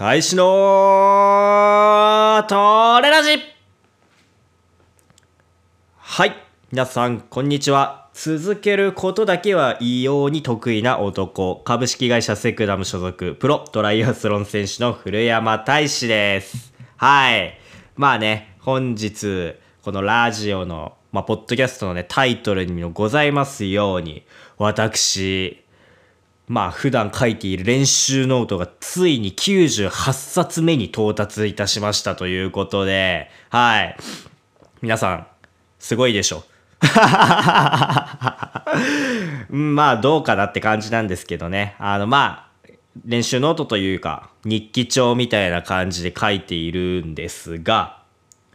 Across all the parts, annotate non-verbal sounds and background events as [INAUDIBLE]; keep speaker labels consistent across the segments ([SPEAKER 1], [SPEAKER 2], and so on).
[SPEAKER 1] 大使のトレラジはい。皆さん、こんにちは。続けることだけは異様に得意な男、株式会社セクダム所属、プロトライアスロン選手の古山大志です。はい。まあね、本日、このラジオの、まあ、ポッドキャストのね、タイトルにもございますように、私、まあ普段書いている練習ノートがついに98冊目に到達いたしましたということで、はい。皆さん、すごいでしょ。[LAUGHS] まあどうかなって感じなんですけどね。あのまあ、練習ノートというか日記帳みたいな感じで書いているんですが、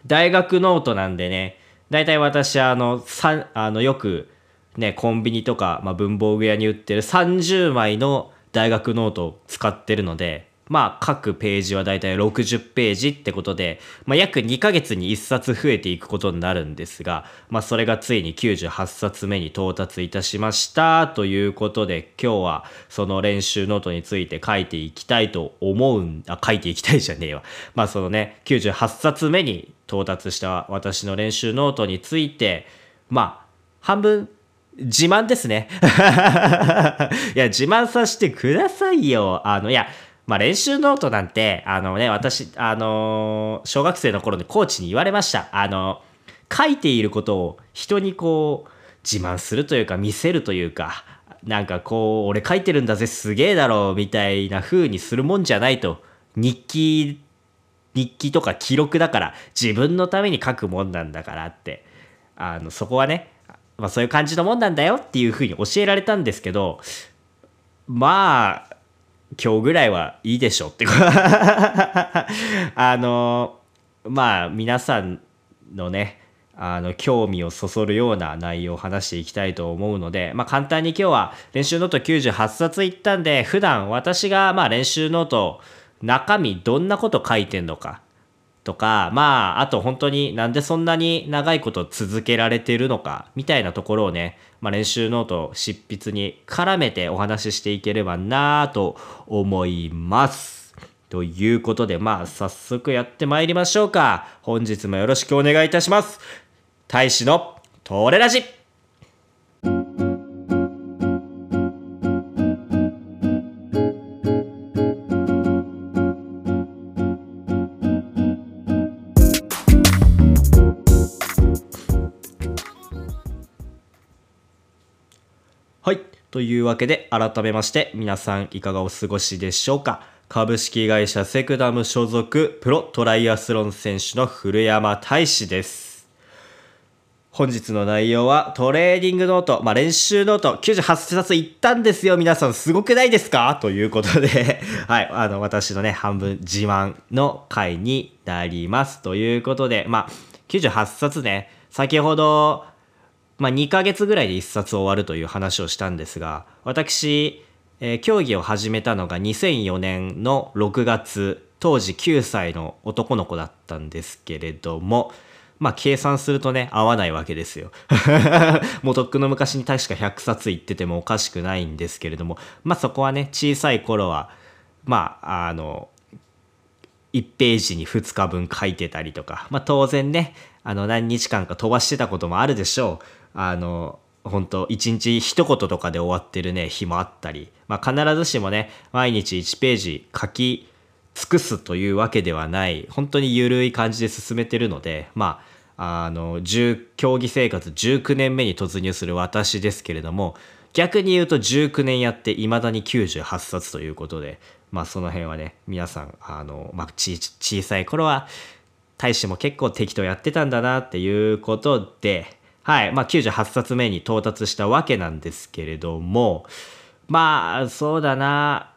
[SPEAKER 1] 大学ノートなんでね、だいたい私あの、さあのよくね、コンビニとか、まあ、文房具屋に売ってる30枚の大学ノートを使ってるので、まあ、各ページはだいたい60ページってことで、まあ、約2ヶ月に1冊増えていくことになるんですが、まあ、それがついに98冊目に到達いたしましたということで、今日はその練習ノートについて書いていきたいと思うん、あ、書いていきたいじゃねえわ。まあ、そのね、98冊目に到達した私の練習ノートについて、まあ、半分自慢ですね。[LAUGHS] いや、自慢させてくださいよ。あの、いや、まあ、練習ノートなんて、あのね、私、あのー小学生の頃にコーチに言われました。あの、書いていることを人にこう、自慢するというか、見せるというか、なんかこう、俺書いてるんだぜ、すげえだろ、みたいな風にするもんじゃないと。日記、日記とか記録だから、自分のために書くもんなんだからって。あの、そこはね、まあそういう感じのもんなんだよっていう風に教えられたんですけど、まあ、今日ぐらいはいいでしょって。[LAUGHS] あの、まあ皆さんのね、あの興味をそそるような内容を話していきたいと思うので、まあ、簡単に今日は練習ノート98冊いったんで普段私がまあ練習ノート中身どんなこと書いてんのかとかまああと本当になんでそんなに長いこと続けられてるのかみたいなところをね、まあ、練習ノート執筆に絡めてお話ししていければなと思います。ということでまあ早速やってまいりましょうか。本日もよろしくお願いいたします。大使のトレラジ。はい。というわけで、改めまして、皆さんいかがお過ごしでしょうか？株式会社セクダム所属プロトライアスロン選手の古山大志です。本日の内容はトレーニングノート、まあ、練習ノート98冊いったんですよ。皆さんすごくないですか？ということで、[LAUGHS] はい、あの、私のね、半分自慢の回になります。ということで、まあ、98冊ね、先ほど、まあ、2ヶ月ぐらいで1冊終わるという話をしたんですが私、えー競技を始めたのが2004年の6月当時9歳の男の子だったんですけれどもまあ計算するとね合わないわけですよ。[LAUGHS] もうとっくの昔に確か100冊言っててもおかしくないんですけれどもまあそこはね小さい頃はまああの1ページに2日分書いてたりとか、まあ、当然ねあの何日間か飛ばしてたこともあるでしょうあの本当一日一言とかで終わってるね日もあったり、まあ、必ずしもね毎日1ページ書き尽くすというわけではない本当に緩い感じで進めてるのでまああの競技生活19年目に突入する私ですけれども逆に言うと19年やっていまだに98冊ということでまあその辺はね皆さんあの、まあ、小さい頃は大使も結構適当やってたんだなっていうことではい。まあ98冊目に到達したわけなんですけれどもまあそうだな。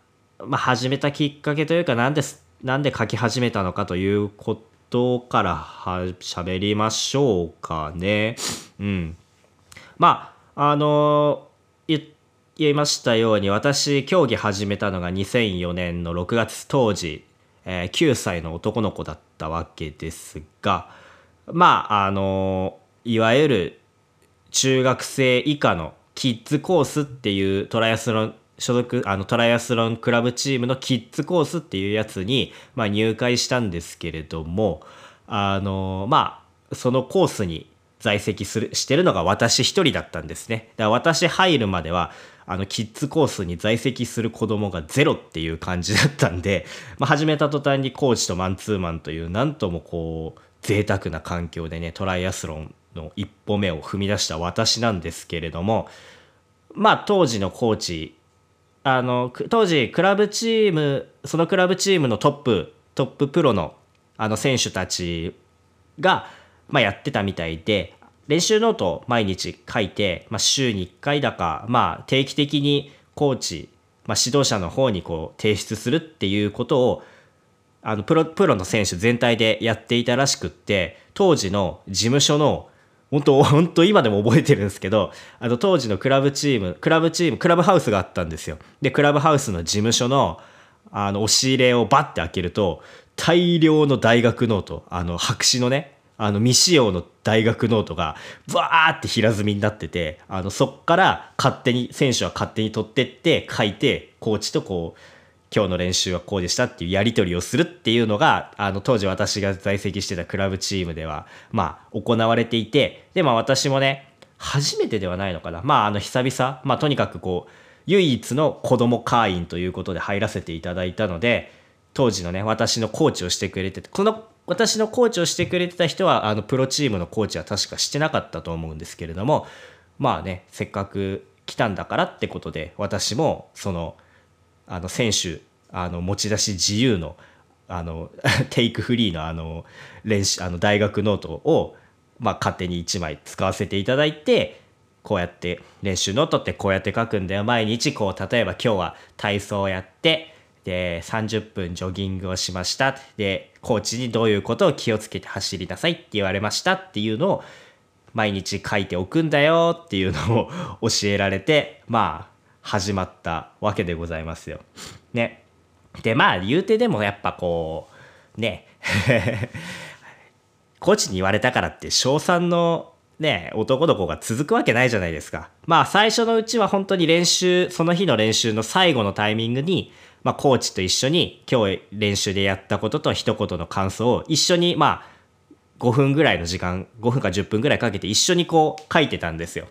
[SPEAKER 1] まあ始めたきっかけというかなんですなんで書き始めたのかということからは喋りましょうかね。うん。まああの言言いましたように私競技始めたのが2004年の6月当時、えー9歳の男の子だったわけですがまああのいわゆる中学生以下のキッズコースっていうトライアスロン所属あのトライアスロンクラブチームのキッズコースっていうやつに、まあ、入会したんですけれどもあのまあそのコースに在籍するしてるのが私一人だったんですね。だから私入るまではあのキッズコースに在籍する子供がゼロっていう感じだったんで、まあ、始めた途端にコーチとマンツーマンというなんともこう贅沢な環境でねトライアスロンの一歩目を踏み出した私なんですけれどもまあ当時のコーチあの当時クラブチームそのクラブチームのトップトッププロのあの選手たちが、まあ、やってたみたいで練習ノートを毎日書いて、まあ、週に1回だか、まあ、定期的にコーチ、まあ、指導者の方にこう提出するっていうことをあのプロプロの選手全体でやっていたらしくって当時の事務所の本当本当今でも覚えてるんですけどあの当時のクラブチームクラブチームクラブハウスがあったんですよ。でクラブハウスの事務所のあの押し入れをバッて開けると大量の大学ノートあの白紙のねあの未使用の大学ノートがバーって平積みになっててあのそっから勝手に選手は勝手に取ってって書いてコーチとこう今日の練習はこうでしたっていうやり取りをするっていうのがあの当時私が在籍してたクラブチームではまあ行われていてでまあ私もね初めてではないのかな。まああの久々まあとにかくこう唯一の子供会員ということで入らせていただいたので当時のね私のコーチをしてくれててこの私のコーチをしてくれてた人はあのプロチームのコーチは確かしてなかったと思うんですけれどもまあねせっかく来たんだからってことで私もそのあの選手あの持ち出し自由のあの [LAUGHS] take free のあの練習あの大学ノートを、まあ、勝手に1枚使わせていただいてこうやって練習ノートってこうやって書くんだよ。毎日こう例えば今日は体操をやってで30分ジョギングをしました。でコーチにどういうことを気をつけて走りなさいって言われましたっていうのを毎日書いておくんだよっていうのを教えられてまあ始まったわけでございますよ。ね。でまあ言うてでもやっぱこうねコーチに言われたからって小3のね男の子が続くわけないじゃないですか。まあ最初のうちは本当に練習その日の練習の最後のタイミングにまあ、コーチと一緒に今日練習でやったことと一言の感想を一緒にまあ5分ぐらいの時間5分か10分ぐらいかけて一緒にこう書いてたんですよ。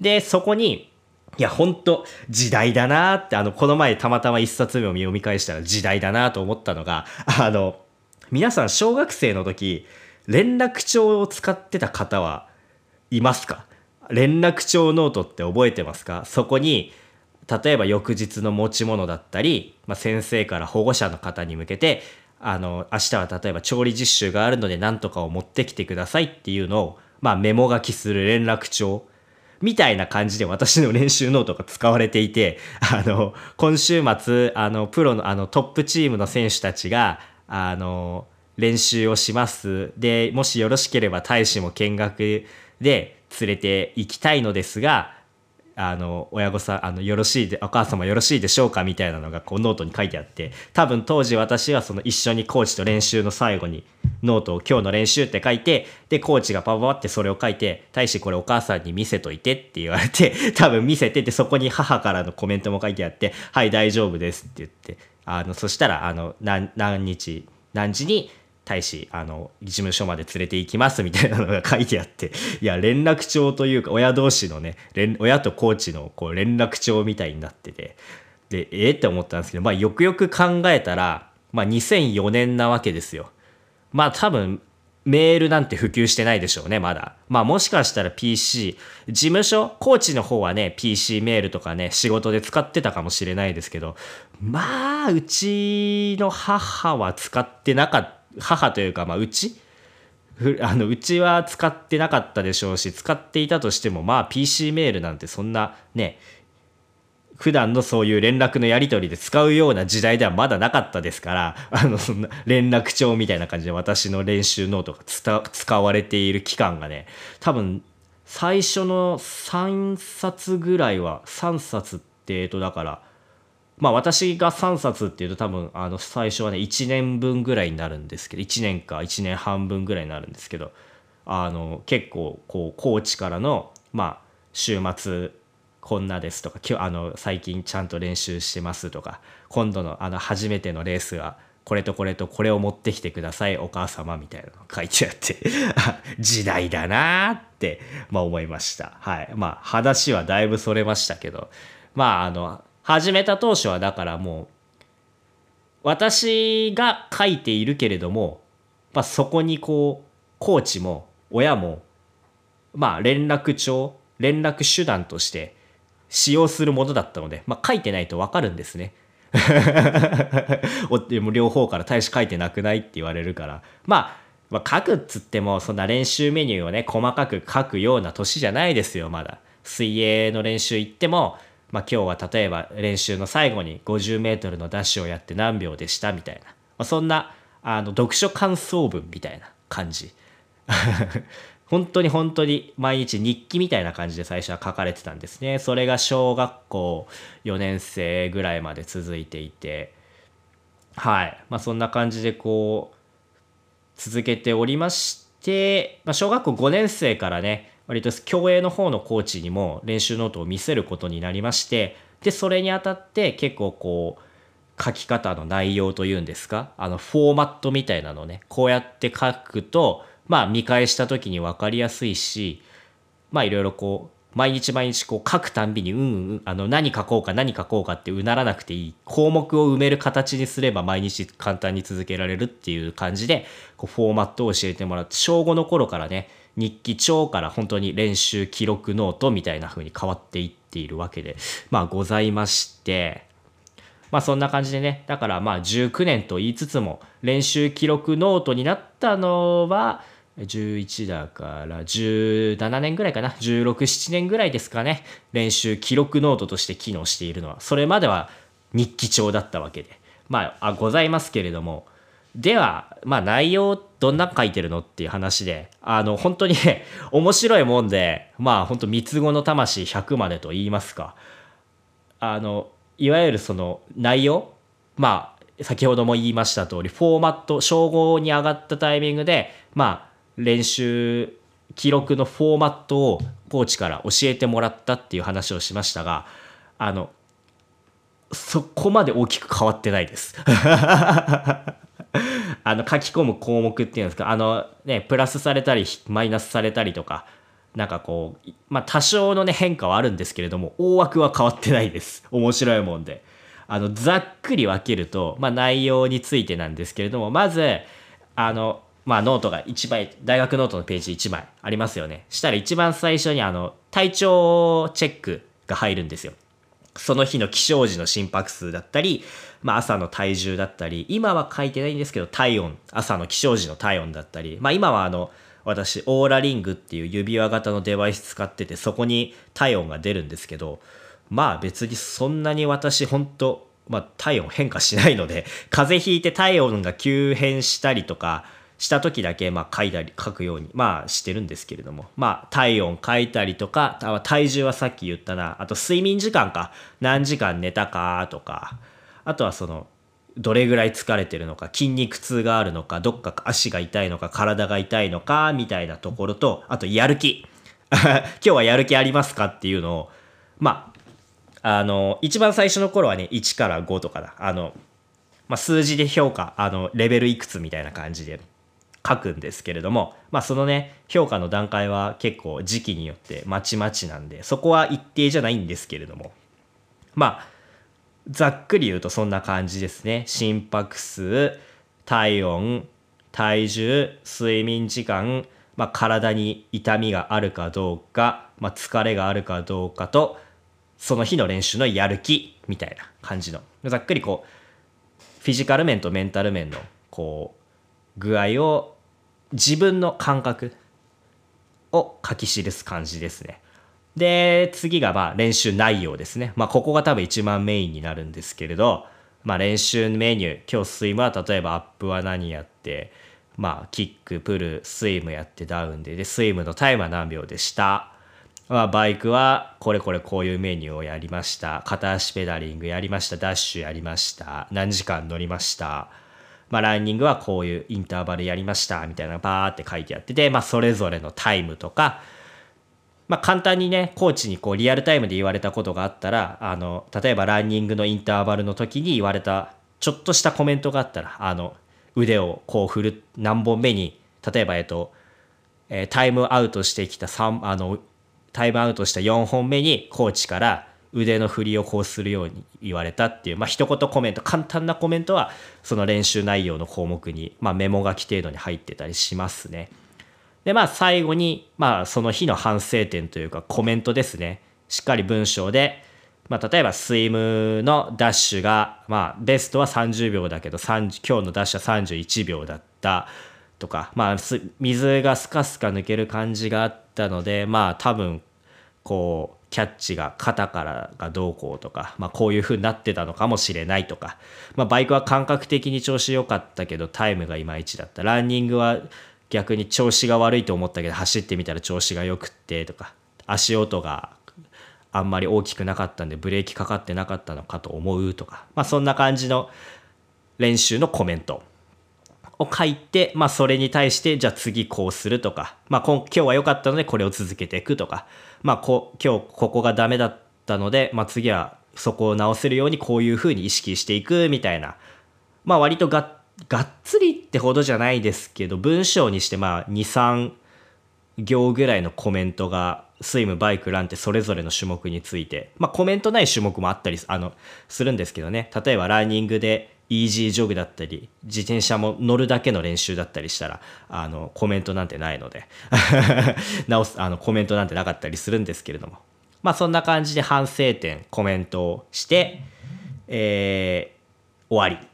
[SPEAKER 1] でそこにいや本当時代だなってあのこの前たまたま一冊目を読み返したら時代だなと思ったのが [LAUGHS] あの皆さん小学生の時連絡帳を使ってた方はいますか？連絡帳ノートって覚えてますか？そこに例えば翌日の持ち物だったり、まあ、先生から保護者の方に向けてあの明日は例えば調理実習があるので何とかを持ってきてくださいっていうのを、まあ、メモ書きする連絡帳みたいな感じで私の練習ノートが使われていてあの今週末あのプロのあのトップチームの選手たちがあの練習をします。でもしよろしければ大使も見学で連れて行きたいのですがあの親御さんあのよろしいでお母様よろしいでしょうかみたいなのがこうノートに書いてあって多分当時私はその一緒にコーチと練習の最後にノートを今日の練習って書いてでコーチがパパパってそれを書いて大使これお母さんに見せといてって言われて [LAUGHS] 多分見せててそこに母からのコメントも書いてあってはい大丈夫ですって言ってあのそしたらあの何日何時に大使あの事務所まで連れて行きますみたいなのが書いてあって [LAUGHS] いや連絡帳というか親同士のね親とコーチのこう連絡帳みたいになっててでええ？って思ったんですけど、まあ、よくよく考えたら、まあ、2004年なわけですよ。まあ多分メールなんて普及してないでしょうね、まだ。まあもしかしたら PC、事務所、コーチの方はね、PC メールとかね、仕事で使ってたかもしれないですけど、まあ、うちの母は使ってなかった。母というか、まあ、うち？あのうちは使ってなかったでしょうし使っていたとしてもまあ PC メールなんてそんなね普段のそういう連絡のやり取りで使うような時代ではまだなかったですからあのそんな連絡帳みたいな感じで私の練習ノートが使われている期間がね多分最初の3冊ぐらいは3冊ってえっとだからまあ私が3冊っていうと多分あの最初はね1年分ぐらいになるんですけど1年か1年半分ぐらいになるんですけどあの結構こうコーチからのまあ週末こんなですとか今日あの最近ちゃんと練習してますとか今度のあの初めてのレースはこれとこれとこれを持ってきてくださいお母様みたいなの書いてあって [LAUGHS] 時代だなって、まあ、思いました。はい。まあ話はだいぶそれましたけどまああの始めた当初はだからもう私が書いているけれども、まあ、そこにこうコーチも親もまあ連絡帳連絡手段として使用するものだったので、まあ、書いてないとわかるんですね。[LAUGHS] でも両方から大し書いてなくないって言われるから、まあ、まあ、書くっつってもそんな練習メニューをね細かく書くような年じゃないですよまだ水泳の練習行っても、まあ、今日は例えば練習の最後に 50m のダッシュをやって何秒でしたみたいな、まあ、そんなあの読書感想文みたいな感じ [LAUGHS] 本当に本当に毎日日記みたいな感じで最初は書かれてたんですね。それが小学校4年生ぐらいまで続いていて、はい。まあそんな感じでこう、続けておりまして、まあ、小学校5年生からね、割と競泳の方のコーチにも練習ノートを見せることになりまして、で、それにあたって結構こう、書き方の内容というんですか？あのフォーマットみたいなのねこうやって書くとまあ見返した時に分かりやすいしまあいろいろこう毎日毎日こう書くたんびにうんうんあの何書こうか何書こうかってうならなくていい項目を埋める形にすれば毎日簡単に続けられるっていう感じでこうフォーマットを教えてもらって小5の頃からね日記帳から本当に練習記録ノートみたいな風に変わっていっているわけでまあございましてまあそんな感じでねだからまあ19年と言いつつも練習記録ノートになったのは11だから17年ぐらいかな16、7年ぐらいですかね練習記録ノートとして機能しているのは。それまでは日記帳だったわけで。まあございますけれどもではまあ内容どんな書いてるのっていう話であの本当に [LAUGHS] 面白いもんでまあ本当三つ子の魂100までと言いますか。あのいわゆるその内容まあ先ほども言いました通りフォーマット称号に上がったタイミングでまあ練習記録のフォーマットをコーチから教えてもらったっていう話をしましたがあのそこまで大きく変わってないです。[LAUGHS] [LAUGHS] あの書き込む項目っていうんですかあのねプラスされたりマイナスされたりとかなんかこうまあ多少のね変化はあるんですけれども大枠は変わってないです面白いもんであのざっくり分けると、まあ、内容についてなんですけれどもまずあのまあノートが1枚、大学ノートのページ1枚ありますよね。したら一番最初にあの、体調チェックが入るんですよ。その日の起床時の心拍数だったり、まあ朝の体重だったり、今は書いてないんですけど、体温、朝の起床時の体温だったり、まあ今はあの、私、オーラリングっていう指輪型のデバイス使ってて、そこに体温が出るんですけど、まあ別にそんなに私、本当まあ体温変化しないので、風邪ひいて体温が急変したりとか、した時だけまあ書いたり書くようにまあしてるんですけれども。まあ体温書いたりとか体重はさっき言ったな。あと睡眠時間か。何時間寝たかとか。あとはそのどれぐらい疲れてるのか筋肉痛があるのかどっか足が痛いのか体が痛いのかみたいなところとあとやる気。[LAUGHS] 今日はやる気ありますかっていうのをまああの一番最初の頃はね1から5とかだ。あの、まあ、数字で評価あのレベルいくつみたいな感じで。書くんですけれども、まあ、そのね評価の段階は結構時期によってまちまちなんでそこは一定じゃないんですけれどもまあざっくり言うとそんな感じですね。心拍数体温体重睡眠時間、まあ、体に痛みがあるかどうか、まあ、疲れがあるかどうかとその日の練習のやる気みたいな感じのざっくりこうフィジカル面とメンタル面のこう具合を自分の感覚を書き記す感じですね。で、次がまあ練習内容ですね。まあここが多分一番メインになるんですけれど、まあ練習メニュー、今日スイムは例えばアップは何やって、まあキック、プル、スイムやってダウンで、で、スイムのタイムは何秒でした。まあバイクはこれこれこういうメニューをやりました。片足ペダリングやりました。ダッシュやりました。何時間乗りました。まあ、ランニングはこういうインターバルやりましたみたいなバーって書いてあってで、まあ、それぞれのタイムとかまあ、簡単にねコーチにこうリアルタイムで言われたことがあったらあの例えばランニングのインターバルの時に言われたちょっとしたコメントがあったらあの腕をこう振る何本目に例えばえっと、え、タイムアウトしてきた3あのタイムアウトした4本目にコーチから腕の振りをこうするように言われたっていう、まあ一言コメント簡単なコメントはその練習内容の項目に、まあ、メモ書き程度に入ってたりしますね。でまあ最後に、まあ、その日の反省点というかコメントですねしっかり文章で、まあ、例えばスイムのダッシュが、まあ、ベストは30秒だけど今日のダッシュは31秒だったとか、まあ、水がスカスカ抜ける感じがあったのでまあ多分こうキャッチが肩からがどうこうとか、まあ、こういう風になってたのかもしれないとか、まあ、バイクは感覚的に調子良かったけどタイムがいまいちだった。ランニングは逆に調子が悪いと思ったけど走ってみたら調子が良くってとか足音があんまり大きくなかったんでブレーキかかってなかったのかと思うとか、まあ、そんな感じの練習のコメント。を書いて、まあ、それに対してじゃあ次こうするとか、まあ、今日は良かったのでこれを続けていくとか、まあ、こ今日ここがダメだったので、まあ、次はそこを直せるようにこういうふうに意識していくみたいな、まあ、割とがっがっつりってほどじゃないですけど文章にしてまあ23行ぐらいのコメントがスイムバイクランってそれぞれの種目についてまあコメントない種目もあったりあのするんですけどね。例えばランニングでイージージョグだったり自転車も乗るだけの練習だったりしたらあのコメントなんてないので [LAUGHS] 直すあのコメントなんてなかったりするんですけれども。まあそんな感じで反省点コメントをしてえー、終わり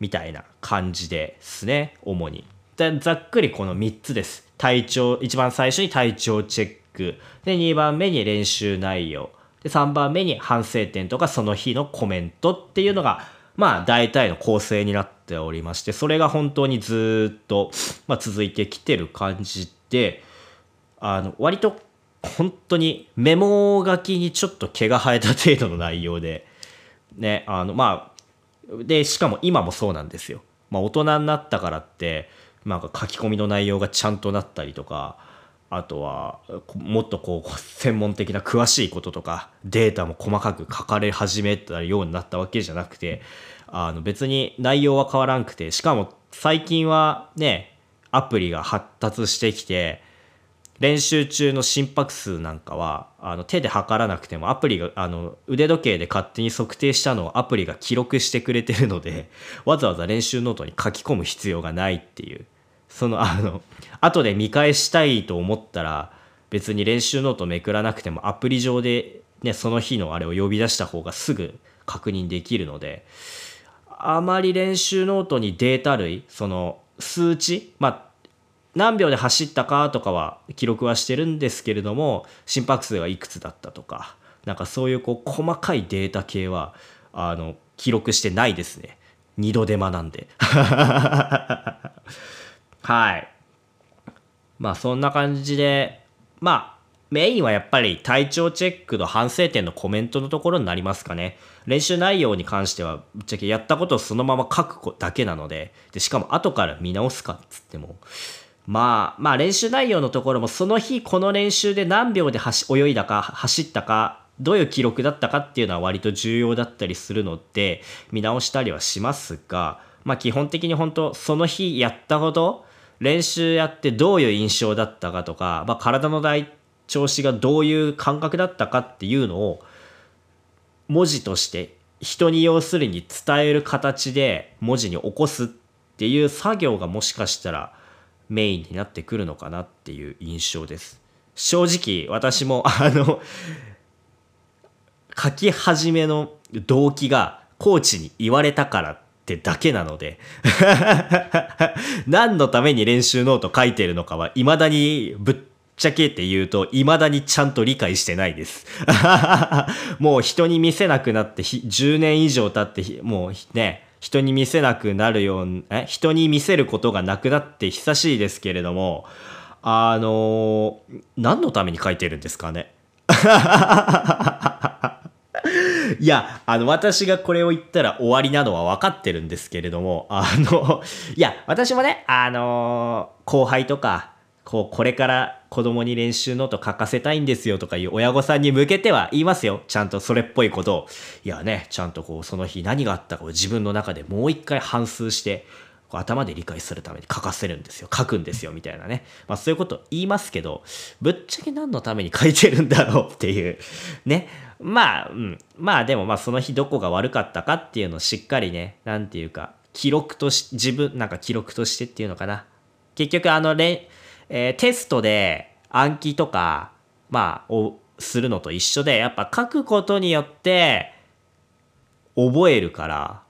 [SPEAKER 1] みたいな感じですね主に。ざっくりこの3つです。体調一番最初に体調チェック。で2番目に練習内容。で3番目に反省点とかその日のコメントっていうのがまあ大体の構成になっておりましてそれが本当にずっと、まあ、続いてきてる感じであの割と本当にメモ書きにちょっと毛が生えた程度の内容でねあのまあでしかも今もそうなんですよ。まあ、大人になったからってなんか書き込みの内容がちゃんとなったりとかあとはもっとこう専門的な詳しいこととかデータも細かく書かれ始めたようになったわけじゃなくてあの別に内容は変わらんくてしかも最近はねアプリが発達してきて練習中の心拍数なんかはあの手で測らなくてもアプリがあの腕時計で勝手に測定したのをアプリが記録してくれてるので [LAUGHS] わざわざ練習ノートに書き込む必要がないっていう。そのあの後で見返したいと思ったら別に練習ノートめくらなくてもアプリ上で、ね、その日のあれを呼び出した方がすぐ確認できるのであまり練習ノートにデータ類その数値まあ何秒で走ったかとかは記録はしてるんですけれども心拍数がいくつだったとかなんかそういうこう細かいデータ系はあの記録してないですね。二度手間なんで。[LAUGHS] はい。まあそんな感じでまあメインはやっぱり体調チェックの反省点のコメントのところになりますかね。練習内容に関してはぶっちゃけやったことをそのまま書くだけなので、でしかも後から見直すかっつっても、まあ、まあ練習内容のところもその日この練習で何秒で泳いだか走ったかどういう記録だったかっていうのは割と重要だったりするので見直したりはしますが、まあ基本的に本当その日やったほど練習やってどういう印象だったかとか、まあ、体の大調子がどういう感覚だったかっていうのを文字として人に要するに伝える形で文字に起こすっていう作業がもしかしたらメインになってくるのかなっていう印象です。正直私もあの書き始めの動機がコーチに言われたからってだけなので [LAUGHS] 何のために練習ノート書いてるのかは未だにぶっちゃけって言うと未だにちゃんと理解してないです。[LAUGHS] もう人に見せなくなって10年以上経ってもうね人に見せなくなるようえ人に見せることがなくなって久しいですけれどもあの何のために書いてるんですかね？[LAUGHS] いや、あの、私がこれを言ったら終わりなのは分かってるんですけれども、あの、いや、私もね、あの後輩とか、こう、これから子供に練習ノート書かせたいんですよとかいう親御さんに向けては言いますよ。ちゃんとそれっぽいことを。いやね、ちゃんとこう、その日何があったかを自分の中でもう一回反数して、頭で理解するために書かせるんですよ。書くんですよ。みたいなね。まあそういうこと言いますけど、ぶっちゃけ何のために書いてるんだろうっていう。ね。まあ、うん。まあでもまあその日どこが悪かったかっていうのをしっかりね、なんていうか、記録とし、自分、なんか記録としてっていうのかな。結局あの、えー、テストで暗記とか、まあ、をするのと一緒で、やっぱ書くことによって、覚えるから、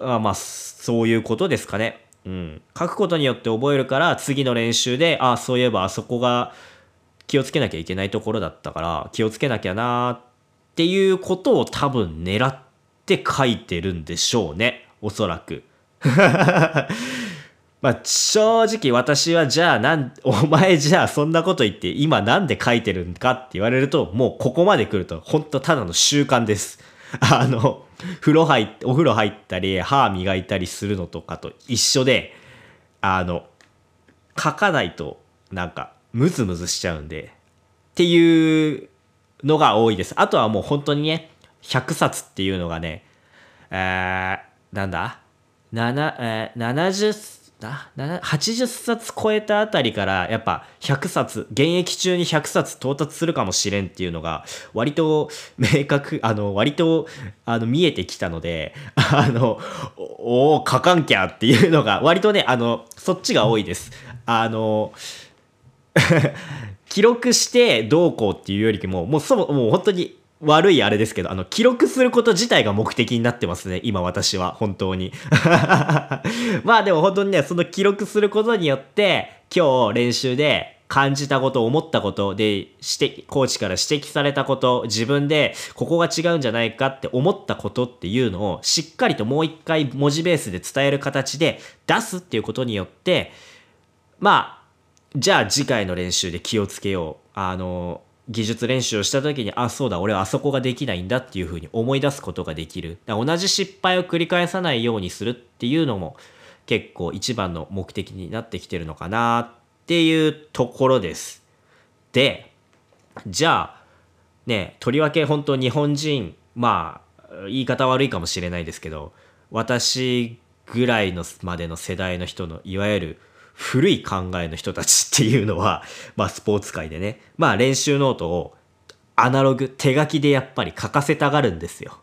[SPEAKER 1] あまあ、そういうことですかね。うん。書くことによって覚えるから、次の練習で、あ、そういえばあそこが気をつけなきゃいけないところだったから、気をつけなきゃなっていうことを多分狙って書いてるんでしょうね。おそらく。[LAUGHS] まあ、正直私はじゃあなん、お前じゃあそんなこと言って今なんで書いてるんかって言われると、もうここまで来ると本当ただの習慣です。[LAUGHS] あの、風呂入、お風呂入ったり、歯磨いたりするのとかと一緒で、あの、書かないとなんかムズムズしちゃうんで、っていうのが多いです。あとはもう本当にね、100冊っていうのがね、えー、なんだ ?7、えー、70な80冊超えたあたりからやっぱ100冊現役中に100冊到達するかもしれんっていうのが割と明確あの割とあの見えてきたので [LAUGHS] あのおお書かんきゃっていうのが割とねあのそっちが多いです。あの [LAUGHS] 記録してどうこうっていうよりももうそももう本当に悪いあれですけど、あの、記録すること自体が目的になってますね、今私は、本当に。[LAUGHS] まあでも本当にね、その記録することによって、今日練習で感じたこと、思ったことで、指摘、コーチから指摘されたこと、自分でここが違うんじゃないかって思ったことっていうのを、しっかりともう一回文字ベースで伝える形で出すっていうことによって、まあ、じゃあ次回の練習で気をつけよう。あの、技術練習をした時にあそうだ俺はあそこができないんだっていうふうに思い出すことができる。同じ失敗を繰り返さないようにするっていうのも結構一番の目的になってきてるのかなっていうところです。でじゃあねとりわけ本当日本人まあ言い方悪いかもしれないですけど私ぐらいのまでの世代の人のいわゆる古い考えの人たちっていうのは、[LAUGHS] まあスポーツ界でね、まあ練習ノートをアナログ、手書きでやっぱり書かせたがるんですよ。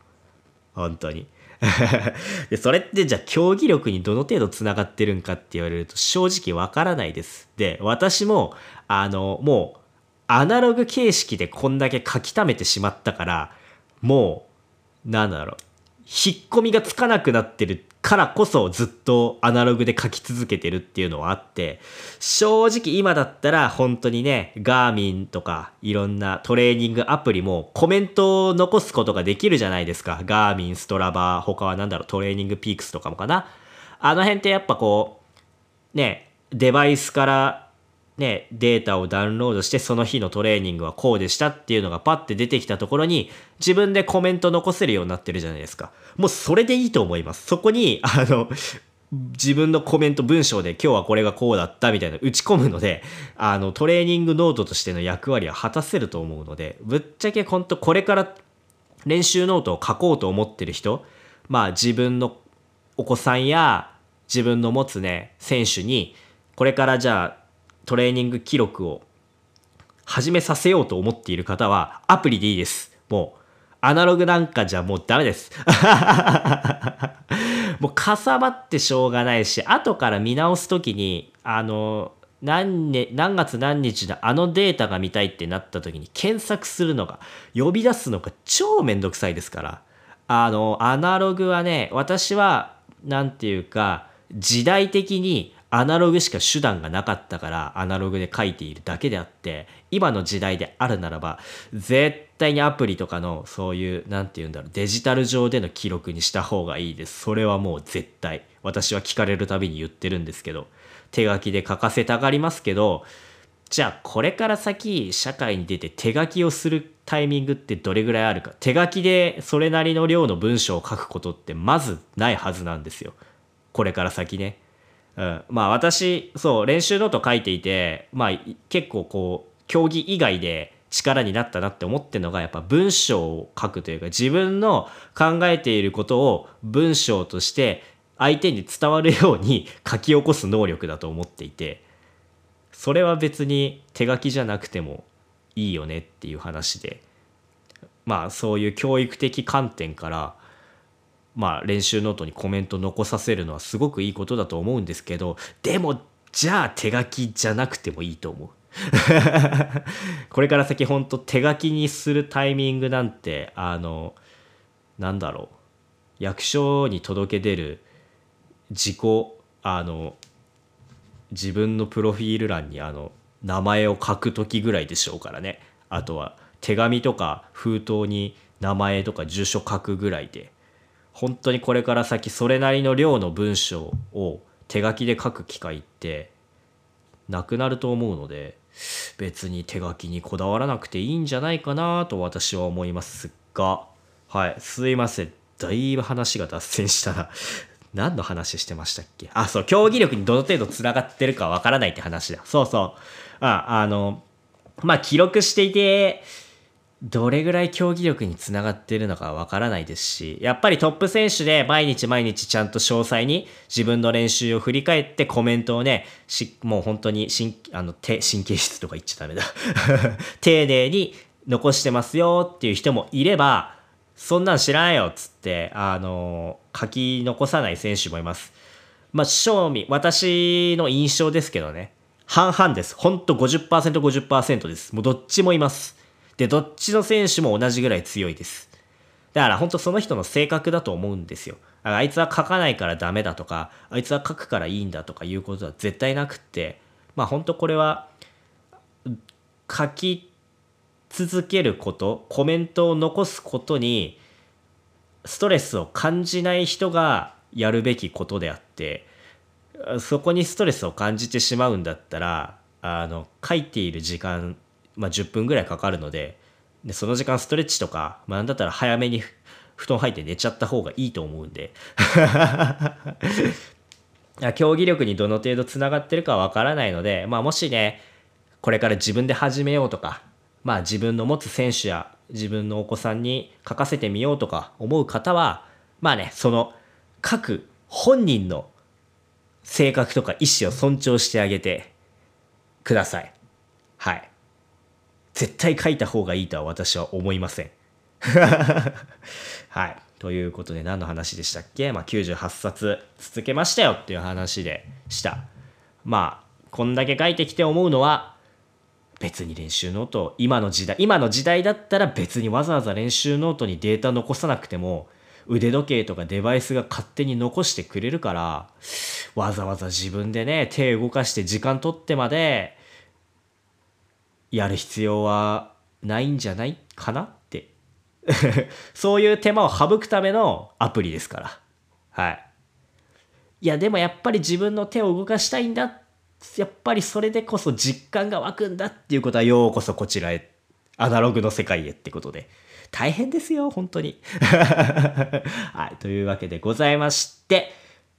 [SPEAKER 1] 本当に。[LAUGHS] でそれってじゃあ競技力にどの程度つながってるんかって言われると正直わからないです。で、私も、あの、もう、アナログ形式でこんだけ書き溜めてしまったから、もう、なんだろう、引っ込みがつかなくなってるからこそずっとアナログで書き続けてるっていうのはあって、正直今だったら本当にね、ガーミンとかいろんなトレーニングアプリもコメントを残すことができるじゃないですか。ガーミン、ストラバー、他は何だろう、トレーニングピークスとかもかな。あの辺ってやっぱこう、ね、デバイスからね、データをダウンロードしてその日のトレーニングはこうでしたっていうのがパッて出てきたところに自分でコメント残せるようになってるじゃないですか。もうそれでいいと思います。そこに、あの、自分のコメント文章で今日はこれがこうだったみたいな打ち込むので、あの、トレーニングノートとしての役割は果たせると思うので、ぶっちゃけ本当これから練習ノートを書こうと思ってる人、まあ自分のお子さんや自分の持つね、選手に、これからじゃあトレーニング記録を始めさせようと思っている方はアプリでいいです。もうアナログなんかじゃもうダメです。[LAUGHS] もうかさばってしょうがないし、後から見直す時に、あの、何,年何月何日だあのデータが見たいってなった時に検索するのが呼び出すのが超めんどくさいですからあのアナログはね私は何て言うか時代的にアナログしか手段がなかったからアナログで書いているだけであって今の時代であるならば絶対にアプリとかのそういう何て言うんだろうデジタル上での記録にした方がいいです。それはもう絶対。私は聞かれるたびに言ってるんですけど手書きで書かせたがりますけどじゃあこれから先社会に出て手書きをするタイミングってどれぐらいあるか。手書きでそれなりの量の文章を書くことってまずないはずなんですよ。これから先ね。うん、まあ私そう練習ノート書いていてまあ結構こう競技以外で力になったなって思ってるのがやっぱ文章を書くというか自分の考えていることを文章として相手に伝わるように書き起こす能力だと思っていてそれは別に手書きじゃなくてもいいよねっていう話でまあそういう教育的観点からまあ練習ノートにコメント残させるのはすごくいいことだと思うんですけどでもじゃあ手書きじゃなくてもいいと思う。[LAUGHS] これから先ほんと手書きにするタイミングなんてあのなんだろう。役所に届け出る自己あの自分のプロフィール欄にあの名前を書く時ぐらいでしょうからね。あとは手紙とか封筒に名前とか住所書くぐらいで。本当にこれから先それなりの量の文章を手書きで書く機会ってなくなると思うので別に手書きにこだわらなくていいんじゃないかなと私は思いますがはいすいません。だいぶ話が脱線したな。[LAUGHS] 何の話してましたっけ？あそう競技力にどの程度つながってるかわからないって話だ。そうそう。ああのまあ記録していてどれぐらい競技力につながっているのかわからないですし、やっぱりトップ選手で毎日毎日ちゃんと詳細に自分の練習を振り返ってコメントをね、しもう本当に神あの神経質とか言っちゃダメだ。[LAUGHS] 丁寧に残してますよっていう人もいれば、そんなん知らないよっつって、あの、書き残さない選手もいます。まあ、正味、私の印象ですけどね、半々です。ほんと50%、50%です。もうどっちもいます。で、どっちの選手も同じぐらい強いです。だから本当その人の性格だと思うんですよ。あいつは書かないからダメだとか、あいつは書くからいいんだとかいうことは絶対なくって、まあ本当これは書き続けること、コメントを残すことにストレスを感じない人がやるべきことであって、そこにストレスを感じてしまうんだったら、あの、書いている時間まあ、10分ぐらいかかるのででその時間ストレッチとか、まあ、なんだったら早めに布団入って寝ちゃった方がいいと思うんで [LAUGHS] 競技力にどの程度つながってるかわからないので、まあ、もしねこれから自分で始めようとか、まあ、自分の持つ選手や自分のお子さんに書かせてみようとか思う方はまあねその各本人の性格とか意思を尊重してあげてください。はい。絶対書いた方がいいとは私は思いません。[LAUGHS] はい。ということで何の話でしたっけ？まあ98冊続けましたよっていう話でした。まあこんだけ書いてきて思うのは別に練習ノート今の時代今の時代だったら別にわざわざ練習ノートにデータ残さなくても腕時計とかデバイスが勝手に残してくれるからわざわざ自分でね手動かして時間取ってまでやる必要はないんじゃないかなって [LAUGHS] そういう手間を省くためのアプリですから。はい。いや、でもやっぱり自分の手を動かしたいんだ。やっぱりそれでこそ実感が湧くんだっていうことはようこそこちらへ。アナログの世界へってことで。大変ですよ、本当に。[LAUGHS] はい。というわけでございまして、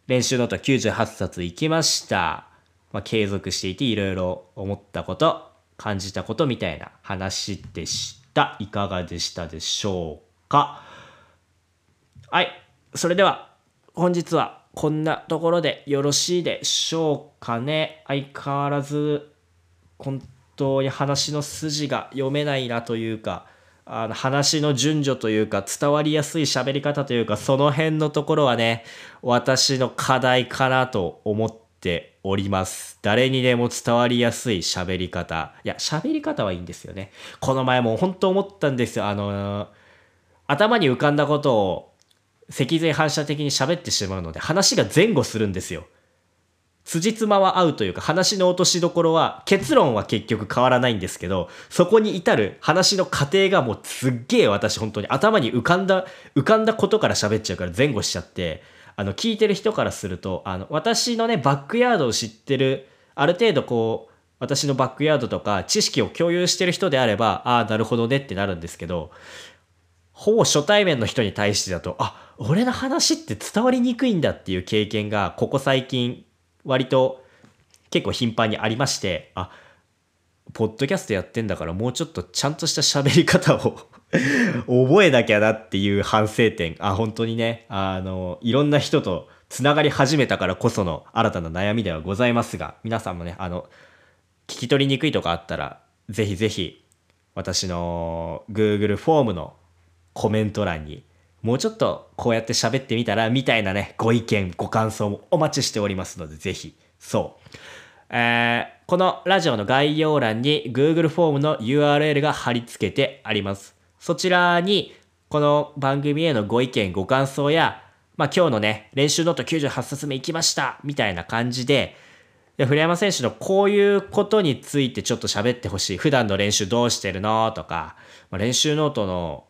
[SPEAKER 1] 練習ノート98冊いきました。まあ、継続していていろいろ思ったこと、感じたことみたいな話でした。いかがでしたでしょうか？はい。それでは本日はこんなところでよろしいでしょうかね？相変わらず本当に話の筋が読めないなというか、あの話の順序というか伝わりやすい喋り方というかその辺のところはね私の課題かなと思っております。誰にでも伝わりやすい喋り方。いや、喋り方はいいんですよね。この前も本当思ったんですよ。あのー、頭に浮かんだことを脊髄反射的に喋ってしまうので、話が前後するんですよ。辻褄は合うというか話の落としどころは結論は結局変わらないんですけどそこに至る話の過程がもうすっげえ私本当に頭に浮かんだ浮かんだことから喋っちゃうから前後しちゃってあの聞いてる人からするとあの私のねバックヤードを知ってるある程度こう私のバックヤードとか知識を共有してる人であればああなるほどねってなるんですけどほぼ初対面の人に対してだとあ俺の話って伝わりにくいんだっていう経験がここ最近割と結構頻繁にありましてあポッドキャストやってんだからもうちょっとちゃんとした喋り方を [LAUGHS] 覚えなきゃなっていう反省点。あ本当にね。あのいろんな人とつながり始めたからこその新たな悩みではございますが皆さんもねあの聞き取りにくいとかあったらぜひぜひ私の Google フォームのコメント欄にもうちょっとこうやって喋ってみたらみたいなねご意見ご感想もお待ちしておりますのでぜひ。そう。えー、このラジオの概要欄に Google フォームの URL が貼り付けてあります。そちらにこの番組へのご意見ご感想やまあ今日のね練習ノート98冊目行きましたみたいな感じでで、古山選手のこういうことについてちょっと喋ってほしい。普段の練習どうしてるの？とか、まあ、練習ノートの、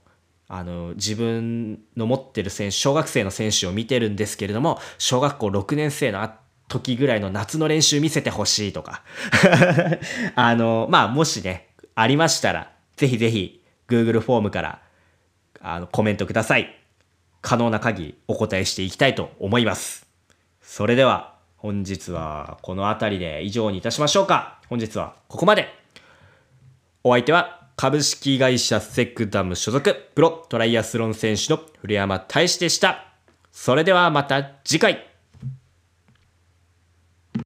[SPEAKER 1] あの、自分の持ってる選手、小学生の選手を見てるんですけれども、小学校6年生の時ぐらいの夏の練習見せてほしいとか。[LAUGHS] あの、まあ、もしね、ありましたら、ぜひぜひ、Google フォームから、あの、コメントください。可能な限りお答えしていきたいと思います。それでは、本日はこの辺りで以上にいたしましょうか。本日はここまで。お相手は株式会社セクダム所属プロトライアスロン選手の古山大志でした。それではまた次回。